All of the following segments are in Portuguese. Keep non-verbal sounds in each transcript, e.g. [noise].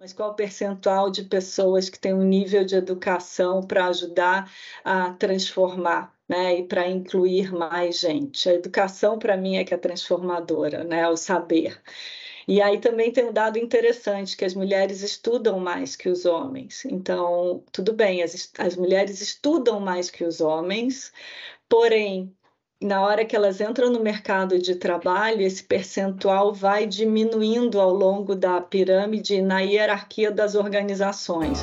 mas qual o percentual de pessoas que têm um nível de educação para ajudar a transformar, né, e para incluir mais gente. A educação para mim é que é transformadora, né, o saber. E aí também tem um dado interessante que as mulheres estudam mais que os homens. Então, tudo bem, as, as mulheres estudam mais que os homens, porém na hora que elas entram no mercado de trabalho, esse percentual vai diminuindo ao longo da pirâmide na hierarquia das organizações.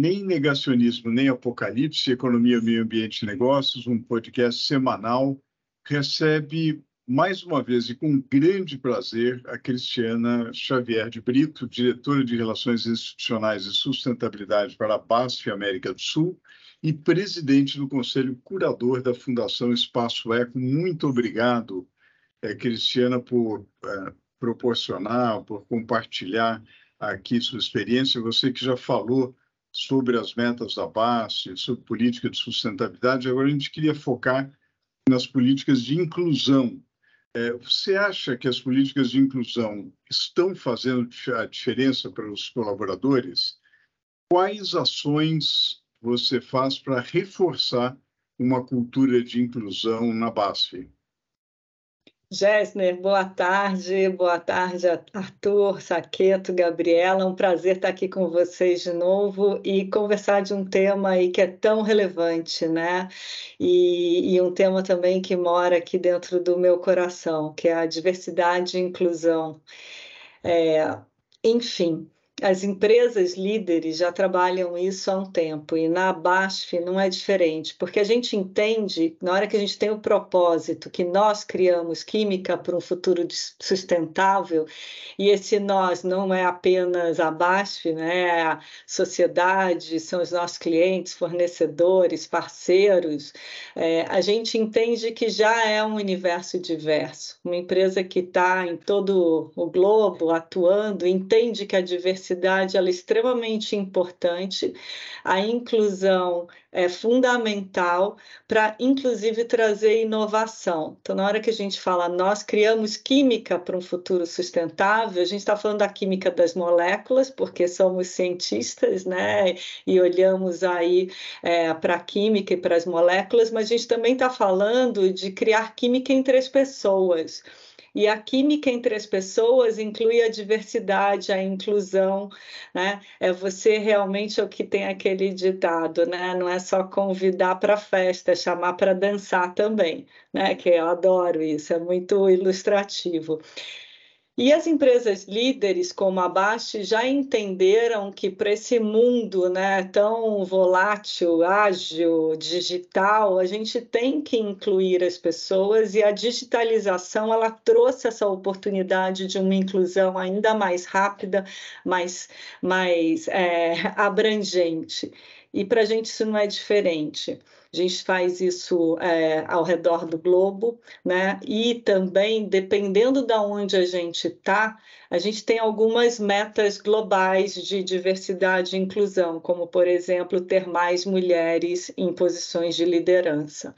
Nem negacionismo nem apocalipse, economia, meio ambiente e negócios, um podcast semanal, recebe mais uma vez e com grande prazer, a Cristiana Xavier de Brito, diretora de Relações Institucionais e Sustentabilidade para a BASF América do Sul e presidente do Conselho Curador da Fundação Espaço Eco. Muito obrigado, é, Cristiana, por é, proporcionar, por compartilhar aqui sua experiência. Você que já falou sobre as metas da BASF, sobre política de sustentabilidade, agora a gente queria focar nas políticas de inclusão é, você acha que as políticas de inclusão estão fazendo a diferença para os colaboradores? Quais ações você faz para reforçar uma cultura de inclusão na BASF? Gessner, boa tarde, boa tarde, Arthur, Saqueto, Gabriela. Um prazer estar aqui com vocês de novo e conversar de um tema aí que é tão relevante, né? E, e um tema também que mora aqui dentro do meu coração, que é a diversidade e inclusão. É, enfim, as empresas líderes já trabalham isso há um tempo e na BASF não é diferente, porque a gente entende, na hora que a gente tem o propósito que nós criamos química para um futuro sustentável, e esse nós não é apenas a BASF, né? é a sociedade, são os nossos clientes, fornecedores, parceiros, é, a gente entende que já é um universo diverso. Uma empresa que está em todo o globo atuando entende que a diversidade diversidade ela é extremamente importante, a inclusão é fundamental para, inclusive, trazer inovação. Então, na hora que a gente fala nós criamos química para um futuro sustentável, a gente está falando da química das moléculas, porque somos cientistas, né? E olhamos aí é, para a química e para as moléculas, mas a gente também está falando de criar química entre as pessoas. E a química entre as pessoas inclui a diversidade, a inclusão, né? É você realmente é o que tem aquele ditado, né? Não é só convidar para festa, é chamar para dançar também, né? Que eu adoro isso, é muito ilustrativo. E as empresas líderes como a Bast já entenderam que para esse mundo né, tão volátil, ágil, digital, a gente tem que incluir as pessoas e a digitalização ela trouxe essa oportunidade de uma inclusão ainda mais rápida, mais, mais é, abrangente. E para a gente isso não é diferente. A gente faz isso é, ao redor do globo, né? E também, dependendo de onde a gente está, a gente tem algumas metas globais de diversidade e inclusão, como, por exemplo, ter mais mulheres em posições de liderança.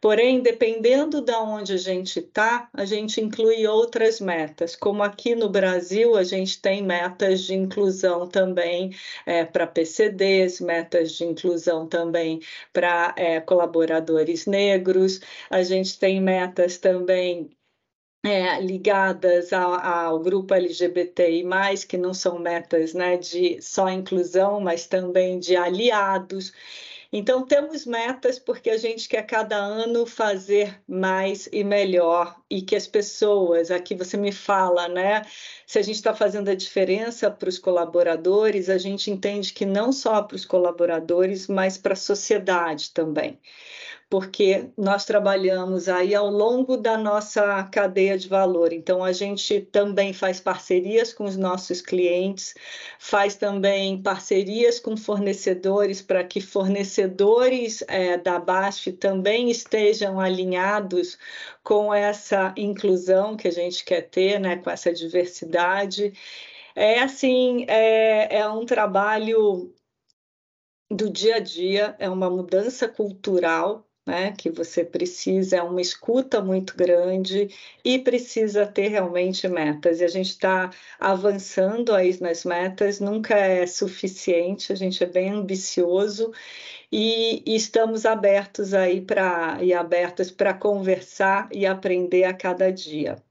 Porém, dependendo de onde a gente está, a gente inclui outras metas, como aqui no Brasil, a gente tem metas de inclusão também é, para PCDs, metas de inclusão também para é, colaboradores negros, a gente tem metas também é, ligadas ao, ao, grupo LGBTI+, que não são metas né, de só inclusão, mas também de aliados. Então, temos metas porque a gente quer cada ano fazer mais e melhor e que as pessoas, aqui você me fala, né? Se a gente está fazendo a diferença para os colaboradores, a gente entende que não só para os colaboradores, mas para a sociedade também porque nós trabalhamos aí ao longo da nossa cadeia de valor. Então, a gente também faz parcerias com os nossos clientes, faz também parcerias com fornecedores para que fornecedores é, da BASF também estejam alinhados com essa inclusão que a gente quer ter, né, com essa diversidade. É assim, é, é um trabalho do dia a dia, é uma mudança cultural né, que você precisa, é uma escuta muito grande e precisa ter realmente metas. E a gente está avançando aí nas metas, nunca é suficiente, a gente é bem ambicioso e, e estamos abertos aí para e abertas para conversar e aprender a cada dia.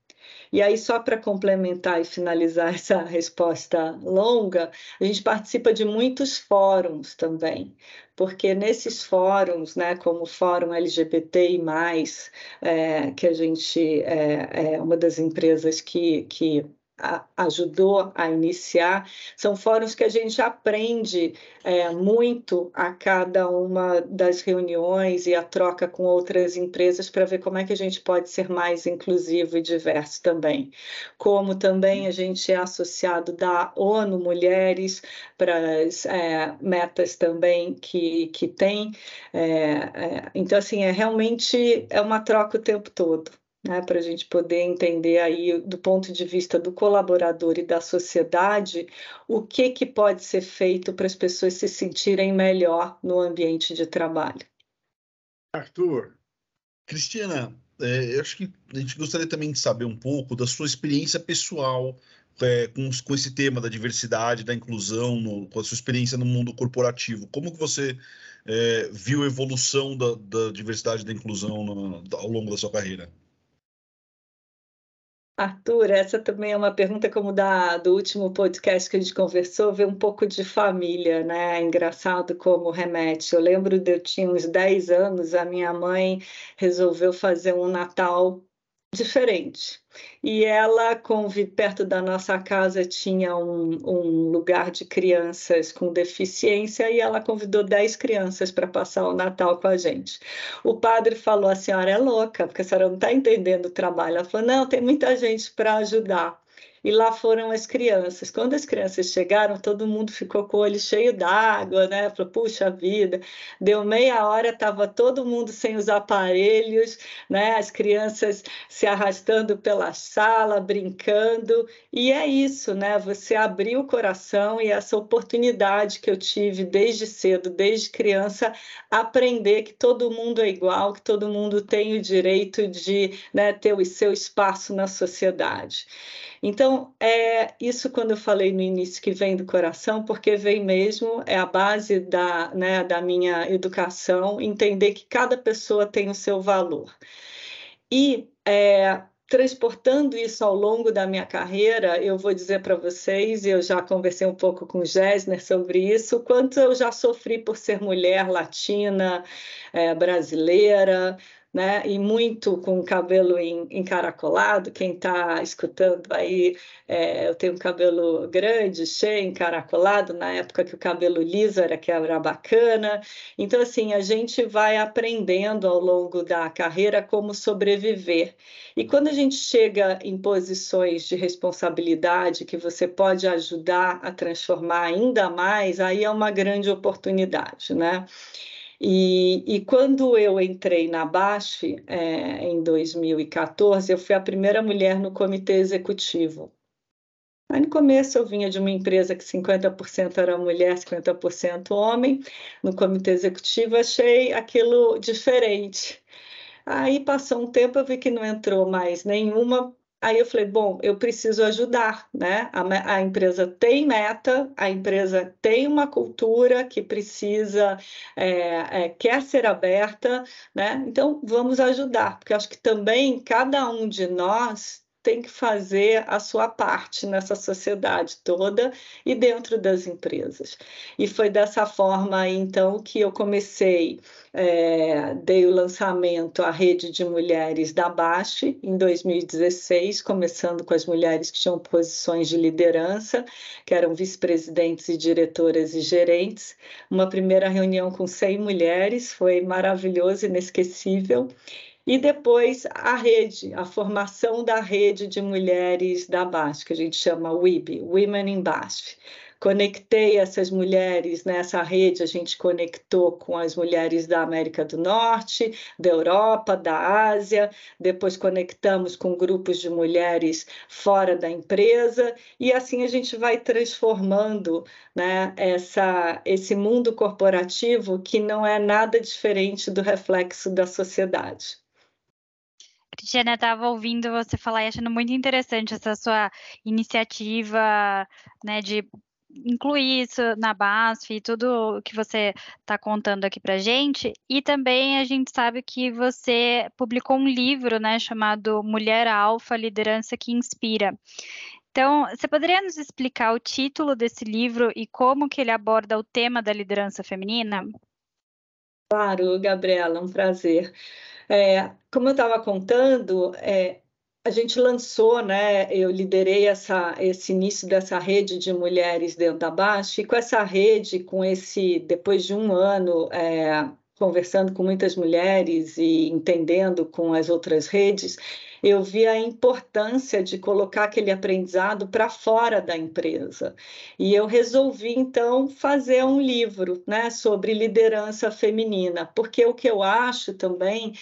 E aí, só para complementar e finalizar [laughs] essa resposta longa, a gente participa de muitos fóruns também, porque nesses fóruns, né, como o Fórum LGBTI, é, que a gente é, é uma das empresas que, que ajudou a iniciar, são fóruns que a gente aprende é, muito a cada uma das reuniões e a troca com outras empresas para ver como é que a gente pode ser mais inclusivo e diverso também. Como também a gente é associado da ONU Mulheres para as é, metas também que, que tem. É, é então, assim, é realmente é uma troca o tempo todo né, para a gente poder entender aí do ponto de vista do colaborador e da sociedade o que, que pode ser feito para as pessoas se sentirem melhor no ambiente de trabalho. Arthur, Cristina, é, eu acho que a gente gostaria também de saber um pouco da sua experiência pessoal é, com, com, esse tema da diversidade, da inclusão, no, com a sua experiência no mundo corporativo. Como que você é, viu a evolução da, da diversidade e da inclusão no, ao longo da sua carreira? Arthur, essa também é uma pergunta como da do último podcast que a gente conversou, ver um pouco de família, né? Engraçado como remete. Eu lembro de eu tinha uns 10 anos, a minha mãe resolveu fazer um Natal diferente. E ela, perto da nossa casa, tinha um, um, lugar de crianças com deficiência e ela convidou 10 crianças para passar o Natal com a gente. O padre falou: a senhora é louca, porque a senhora não está entendendo o trabalho. Ela falou: não, tem muita gente para ajudar e lá foram as crianças. Quando as crianças chegaram, todo mundo ficou com o olho cheio d'água, né? Falou, puxa vida, deu meia hora, estava todo mundo sem os aparelhos, né? As crianças se arrastando pela sala, brincando, e é isso, né? Você abriu o coração e essa oportunidade que eu tive desde cedo, desde criança, aprender que todo mundo é igual, que todo mundo tem o direito de né, ter o seu espaço na sociedade. Então, é isso quando eu falei no início que vem do coração, porque vem mesmo, é a base da, né, da minha educação, entender que cada pessoa tem o seu valor. E é, transportando isso ao longo da minha carreira, eu vou dizer para vocês, eu já conversei um pouco com o Gessner sobre isso, quanto eu já sofri por ser mulher latina, é, brasileira, né? E muito com cabelo encaracolado. Quem está escutando aí, é, eu tenho um cabelo grande, cheio, encaracolado, na época que o cabelo liso era que era bacana. Então, assim, a gente vai aprendendo ao longo da carreira como sobreviver. E quando a gente chega em posições de responsabilidade que você pode ajudar a transformar ainda mais, aí é uma grande oportunidade, né? E, e, quando eu entrei na BASF, é, em 2014, eu fui a primeira mulher no comitê executivo. Aí, no começo, eu vinha de uma empresa que 50% era mulher, 50% homem. No comitê executivo, achei aquilo diferente. Aí, passou um tempo, eu vi que não entrou mais nenhuma Aí eu falei, bom, eu preciso ajudar, né? A, a, empresa tem meta, a empresa tem uma cultura que precisa, é, é, quer ser aberta, né? Então vamos ajudar, porque acho que também cada um de nós tem que fazer a sua parte nessa sociedade toda e dentro das empresas. E foi dessa forma, então, que eu comecei, é, dei o lançamento à rede de mulheres da Baixe em 2016, começando com as mulheres que tinham posições de liderança, que eram vice-presidentes e diretoras e gerentes. Uma primeira reunião com 100 mulheres, foi maravilhoso, inesquecível. E depois a rede, a formação da rede de mulheres da BASF, que a gente chama WIB, Women in BASF. Conectei essas mulheres nessa rede, a gente conectou com as mulheres da América do Norte, da Europa, da Ásia, depois conectamos com grupos de mulheres fora da empresa, e assim a gente vai transformando né, essa, esse mundo corporativo que não é nada diferente do reflexo da sociedade. Cristiana, estava ouvindo você falar e achando muito interessante essa sua iniciativa, né, de incluir isso na BASF e tudo que você está contando aqui para gente. E também a gente sabe que você publicou um livro, né, chamado Mulher Alfa, Liderança que Inspira. Então, você poderia nos explicar o título desse livro e como que ele aborda o tema da liderança feminina? Claro, Gabriela, um prazer. É, como eu estava contando, é, a gente lançou, né? Eu liderei essa, esse início dessa rede de mulheres dentro da Baixa, e com essa rede, com esse, depois de um ano é, conversando com muitas mulheres e entendendo com as outras redes, eu vi a importância de colocar aquele aprendizado para fora da empresa. E eu resolvi, então, fazer um livro né, sobre liderança feminina, porque o que eu acho também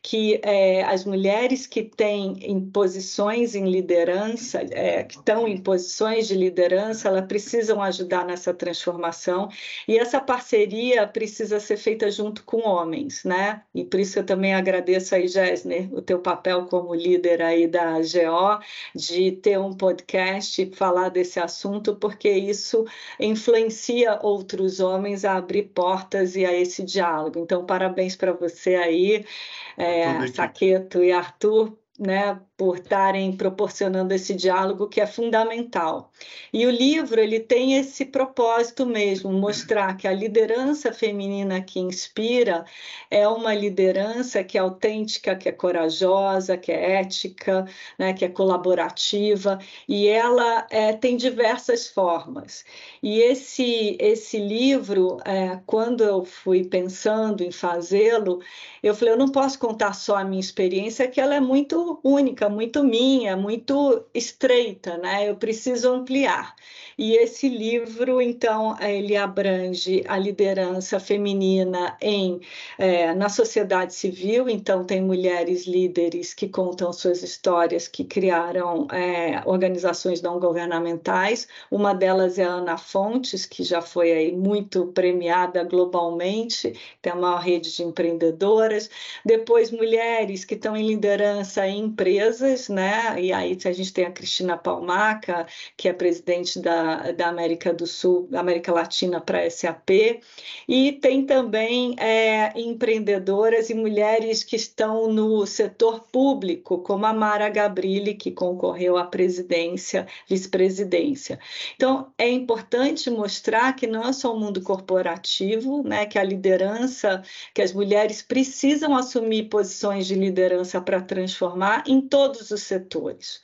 que é, as mulheres que têm em posições em liderança, é, que estão em posições de liderança, elas precisam ajudar nessa transformação e essa parceria precisa ser feita junto com homens, né? E por isso eu também agradeço aí, Gessner, o teu papel como líder líder aí da GO, de ter um podcast e falar desse assunto, porque isso influencia outros homens a abrir portas e a esse diálogo. Então, parabéns para você aí, é, Saqueto e Arthur, né, por estarem proporcionando esse diálogo que é fundamental. E o livro ele tem esse propósito mesmo, mostrar que a liderança feminina que inspira é uma liderança que é autêntica, que é corajosa, que é ética, né, que é colaborativa e ela é, tem diversas formas. E esse esse livro, é, quando eu fui pensando em fazê-lo, eu falei eu não posso contar só a minha experiência, que ela é muito única, muito minha, muito estreita, né? Eu preciso ampliar. E esse livro, então, ele abrange a liderança feminina em é, na sociedade civil. Então, tem mulheres líderes que contam suas histórias, que criaram é, organizações não governamentais. Uma delas é a Ana Fontes, que já foi aí muito premiada globalmente, tem a maior rede de empreendedoras. Depois, mulheres que estão em liderança em empresas, né? E aí a gente tem a Cristina Palmaca, que é presidente da, da América do Sul, América Latina para a SAP, e tem também é, empreendedoras e mulheres que estão no setor público, como a Mara Gabrilli, que concorreu à presidência, vice-presidência. Então, é importante mostrar que não é só o mundo corporativo, né? Que a liderança, que as mulheres precisam assumir posições de liderança para transformar em todos os setores,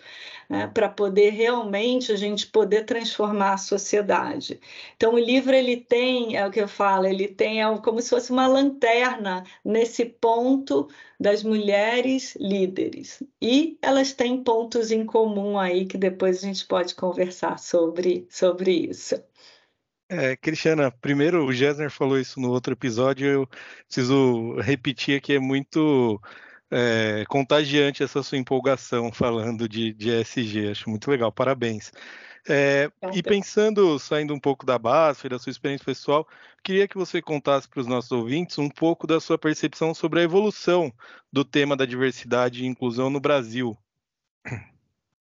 né, para poder realmente a gente poder transformar a sociedade. Então o livro ele tem, é o que eu falo, ele tem é como se fosse uma lanterna nesse ponto das mulheres líderes. E elas têm pontos em comum aí que depois a gente pode conversar sobre, sobre isso. É, Cristiana, primeiro o Gessner falou isso no outro episódio, eu preciso repetir aqui, é muito é, contagiante essa sua empolgação falando de, de ESG. Acho muito legal, parabéns. É, e pensando, saindo um pouco da base, da sua experiência pessoal, queria que você contasse para os nossos ouvintes um pouco da sua percepção sobre a evolução do tema da diversidade e inclusão no Brasil.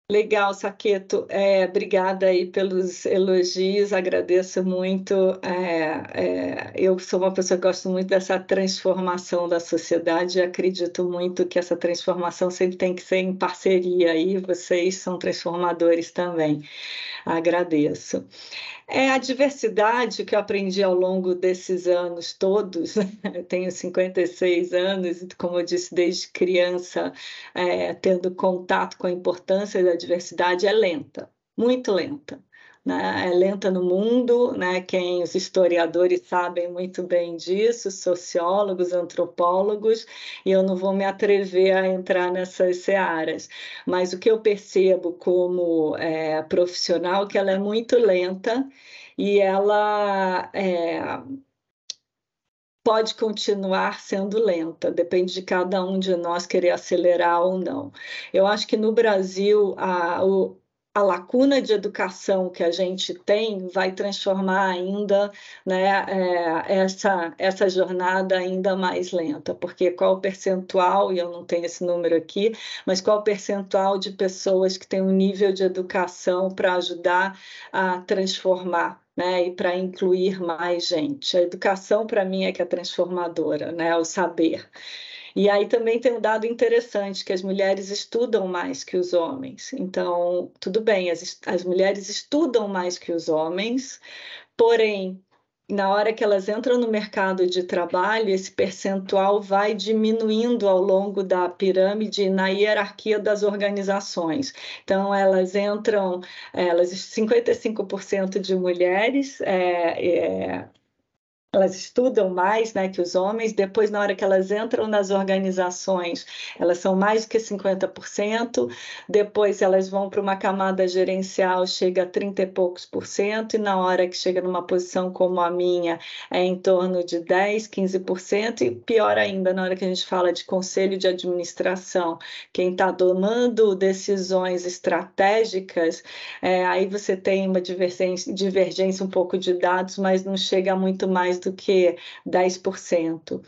Legal, Saqueto. É, obrigada aí pelos elogios, agradeço muito. É, é, eu sou uma pessoa que gosto muito dessa transformação da sociedade e acredito muito que essa transformação sempre tem que ser em parceria e vocês são transformadores também. Agradeço. É a diversidade que eu aprendi ao longo desses anos todos. [laughs] Tenho 56 anos como eu disse, desde criança, é, tendo contato com a importância da diversidade, é lenta, muito lenta né? é lenta no mundo, né? quem os historiadores sabem muito bem disso, sociólogos, antropólogos, e eu não vou me atrever a entrar nessas searas, mas o que eu percebo como é, profissional é que ela é muito lenta e ela é, pode continuar sendo lenta, depende de cada um de nós querer acelerar ou não. Eu acho que no Brasil a, o, a lacuna de educação que a gente tem vai transformar ainda né, é, essa, essa jornada ainda mais lenta, porque qual o percentual, e eu não tenho esse número aqui, mas qual o percentual de pessoas que têm um nível de educação para ajudar a transformar né, e para incluir mais gente. A educação, para mim, é que é transformadora, né, o saber. E aí também tem um dado interessante, que as mulheres estudam mais que os homens. Então, tudo bem, as, as mulheres estudam mais que os homens, porém, na hora que elas entram no mercado de trabalho, esse percentual vai diminuindo ao longo da pirâmide na hierarquia das organizações. Então, elas entram, elas 55% de mulheres é, é, elas estudam mais né, que os homens, depois, na hora que elas entram nas organizações, elas são mais do que 50%, depois elas vão para uma camada gerencial, chega a 30 e poucos por cento, e na hora que chega numa posição como a minha, é em torno de 10, 15%, e pior ainda, na hora que a gente fala de conselho de administração, quem está tomando decisões estratégicas, é, aí você tem uma divergência, divergência um pouco de dados, mas não chega muito mais do do que 10%.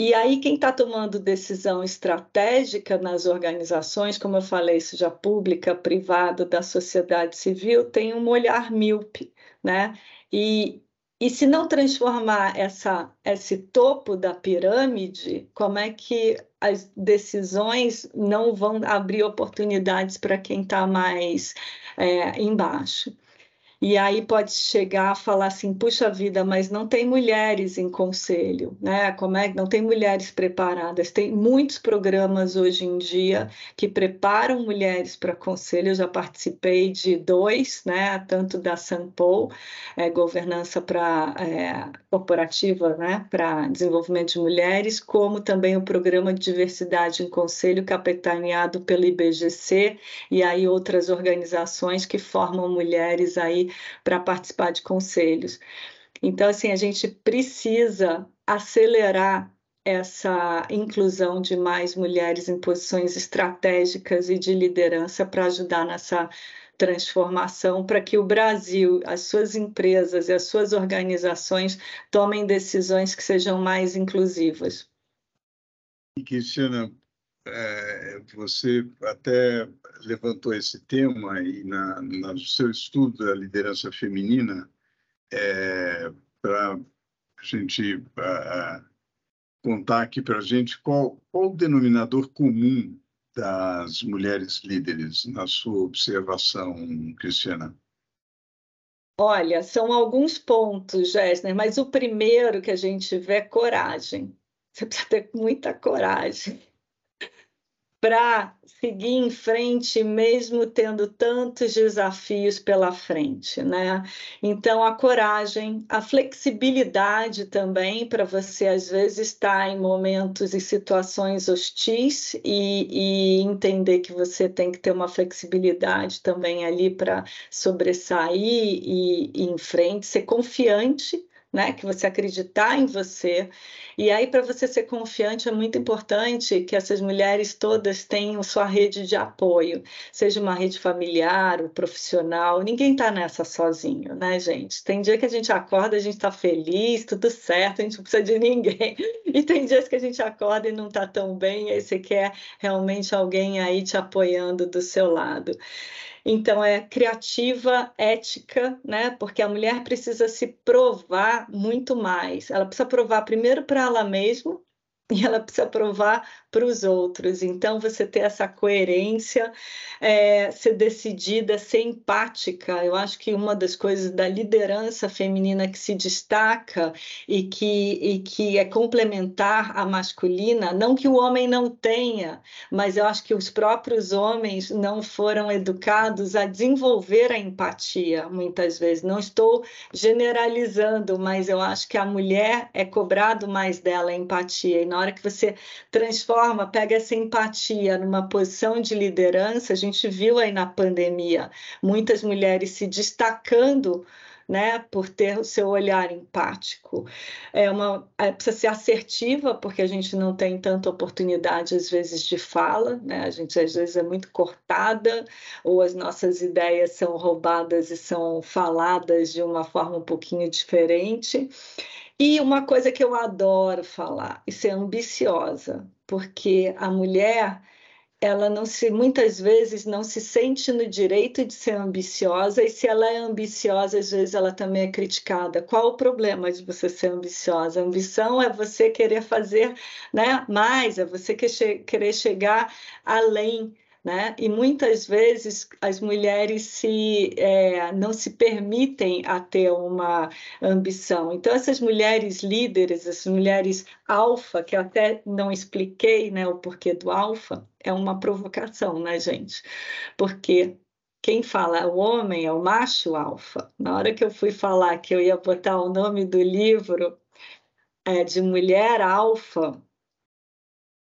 E aí, quem está tomando decisão estratégica nas organizações, como eu falei, seja pública, privada, da sociedade civil, tem um olhar míope, né? E, e se não transformar essa, esse topo da pirâmide, como é que as decisões não vão abrir oportunidades para quem está mais é, embaixo? E aí pode chegar a falar assim, puxa vida, mas não tem mulheres em conselho, né? Como é que não tem mulheres preparadas? Tem muitos programas hoje em dia que preparam mulheres para conselho. Eu já participei de dois, né? Tanto da Sanpol, é, governança para é, corporativa, né? Para desenvolvimento de mulheres, como também o programa de diversidade em conselho capitaneado pelo IBGC e aí outras organizações que formam mulheres aí para participar de conselhos. Então, assim, a gente precisa acelerar essa inclusão de mais mulheres em posições estratégicas e de liderança para ajudar nessa transformação, para que o Brasil, as suas empresas e as suas organizações tomem decisões que sejam mais inclusivas. Cristiana, é, você até levantou esse tema e na, no seu estudo da liderança feminina, é, para a gente contar aqui para a gente qual, qual o denominador comum das mulheres líderes, na sua observação, Cristiana? Olha, são alguns pontos, Gessner, mas o primeiro que a gente vê é coragem. Você precisa ter muita coragem para seguir em frente, mesmo tendo tantos desafios pela frente, né? Então, a coragem, a flexibilidade também, para você, às vezes, estar em momentos e situações hostis e, e entender que você tem que ter uma flexibilidade também ali para sobressair e, e em frente, ser confiante né? Que você acreditar em você. E aí, para você ser confiante, é muito importante que essas mulheres todas tenham sua rede de apoio, seja uma rede familiar, ou profissional. Ninguém está nessa sozinho, né, gente? Tem dia que a gente acorda, a gente está feliz, tudo certo, a gente não precisa de ninguém. [laughs] E tem dias que a gente acorda e não está tão bem, e aí você quer realmente alguém aí te apoiando do seu lado. Então, é criativa, ética, né? Porque a mulher precisa se provar muito mais. Ela precisa provar primeiro para ela mesma e ela precisa provar para os outros. Então, você ter essa coerência, é, ser decidida, ser empática. Eu acho que uma das coisas da liderança feminina que se destaca e que, e que é complementar à masculina, não que o homem não tenha, mas eu acho que os próprios homens não foram educados a desenvolver a empatia, muitas vezes. Não estou generalizando, mas eu acho que a mulher é cobrado mais dela a empatia. E na hora que você transforma forma, pega essa empatia numa posição de liderança, a gente viu aí na pandemia muitas mulheres se destacando né, por ter o seu olhar empático. É uma, é, precisa ser assertiva, porque a gente não tem tanta oportunidade, às vezes, de fala, né? a gente, às vezes, é muito cortada, ou as nossas ideias são roubadas e são faladas de uma forma um pouquinho diferente. E uma coisa que eu adoro falar, e ser ambiciosa, porque a mulher ela não se muitas vezes não se sente no direito de ser ambiciosa e se ela é ambiciosa às vezes ela também é criticada. Qual o problema de você ser ambiciosa? A ambição é você querer fazer, né, mais, é você querer chegar além né? E muitas vezes as mulheres se, é, não se permitem a ter uma ambição. Então, essas mulheres líderes, essas mulheres alfa, que até não expliquei né, o porquê do alfa, é uma provocação, né, gente? Porque quem fala o homem é o macho alfa. Na hora que eu fui falar que eu ia botar o nome do livro é, de mulher alfa,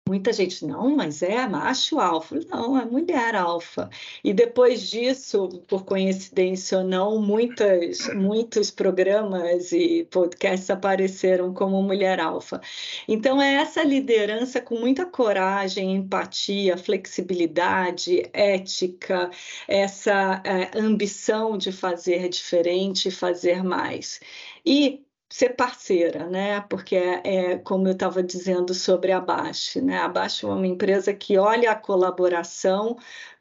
Muita gente, não, mas é macho alfa. Não, é mulher alfa. E depois disso, por coincidência ou não, muitas, muitos programas e podcasts apareceram como mulher alfa. Então, é essa liderança com muita coragem, empatia, flexibilidade, ética, essa é, ambição de fazer diferente, fazer mais. E ser parceira, né? Porque é, é como eu estava dizendo sobre a Baixe, né? A Baixe é uma empresa que olha a colaboração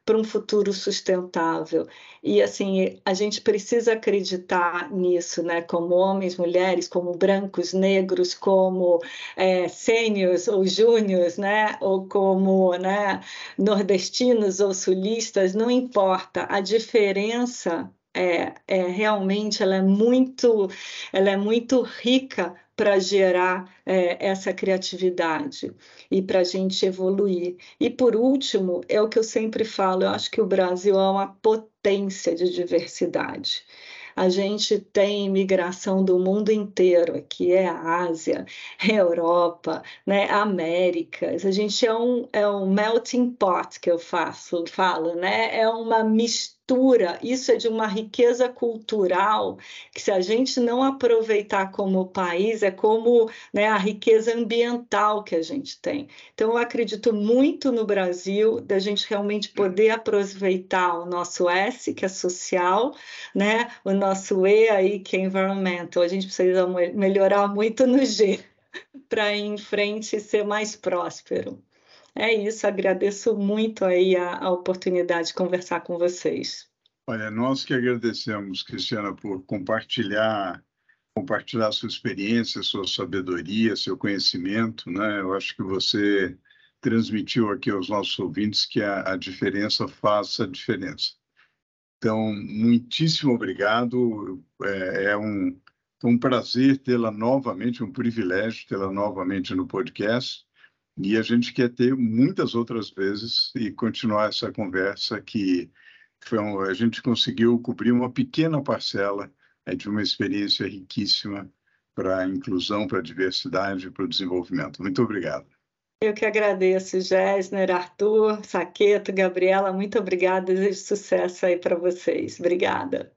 para um futuro sustentável. E assim, a gente precisa acreditar nisso, né? Como homens, mulheres, como brancos, negros, como é, sêniors ou júniors, né? Ou como né, nordestinos ou sulistas, não importa. A diferença é, é, realmente ela é muito, ela é muito rica para gerar é, essa criatividade e para a gente evoluir. E por último, é o que eu sempre falo, eu acho que o Brasil é uma potência de diversidade a gente tem imigração do mundo inteiro, que é a Ásia, a Europa, né, Américas. A gente é um, é um melting pot que eu faço, falo, né? É uma mistura cultura, isso é de uma riqueza cultural que se a gente não aproveitar como país, é como né, a riqueza ambiental que a gente tem. Então, eu acredito muito no Brasil, da gente realmente poder aproveitar o nosso S, que é social, né, o nosso E aí, que é environmental. A gente precisa melhorar muito no G [laughs] para ir em frente e ser mais próspero. É isso, agradeço muito aí a, a oportunidade de conversar com vocês. Olha, nós que agradecemos, Cristiana, por compartilhar compartilhar sua experiência, sua sabedoria, seu conhecimento, né? Eu acho que você transmitiu aqui aos nossos ouvintes que a, a diferença faça a diferença. Então, muitíssimo obrigado. É, é um, um prazer tê-la novamente, um privilégio tê-la novamente no podcast. E a gente quer ter muitas outras vezes e continuar essa conversa que foi um, a gente conseguiu cobrir uma pequena parcela é, de uma experiência riquíssima para a inclusão, para a diversidade, para o desenvolvimento. Muito obrigado. Eu que agradeço, Gessner, Arthur, Saqueto, Gabriela, muito obrigada, desejo sucesso aí para vocês. Obrigada.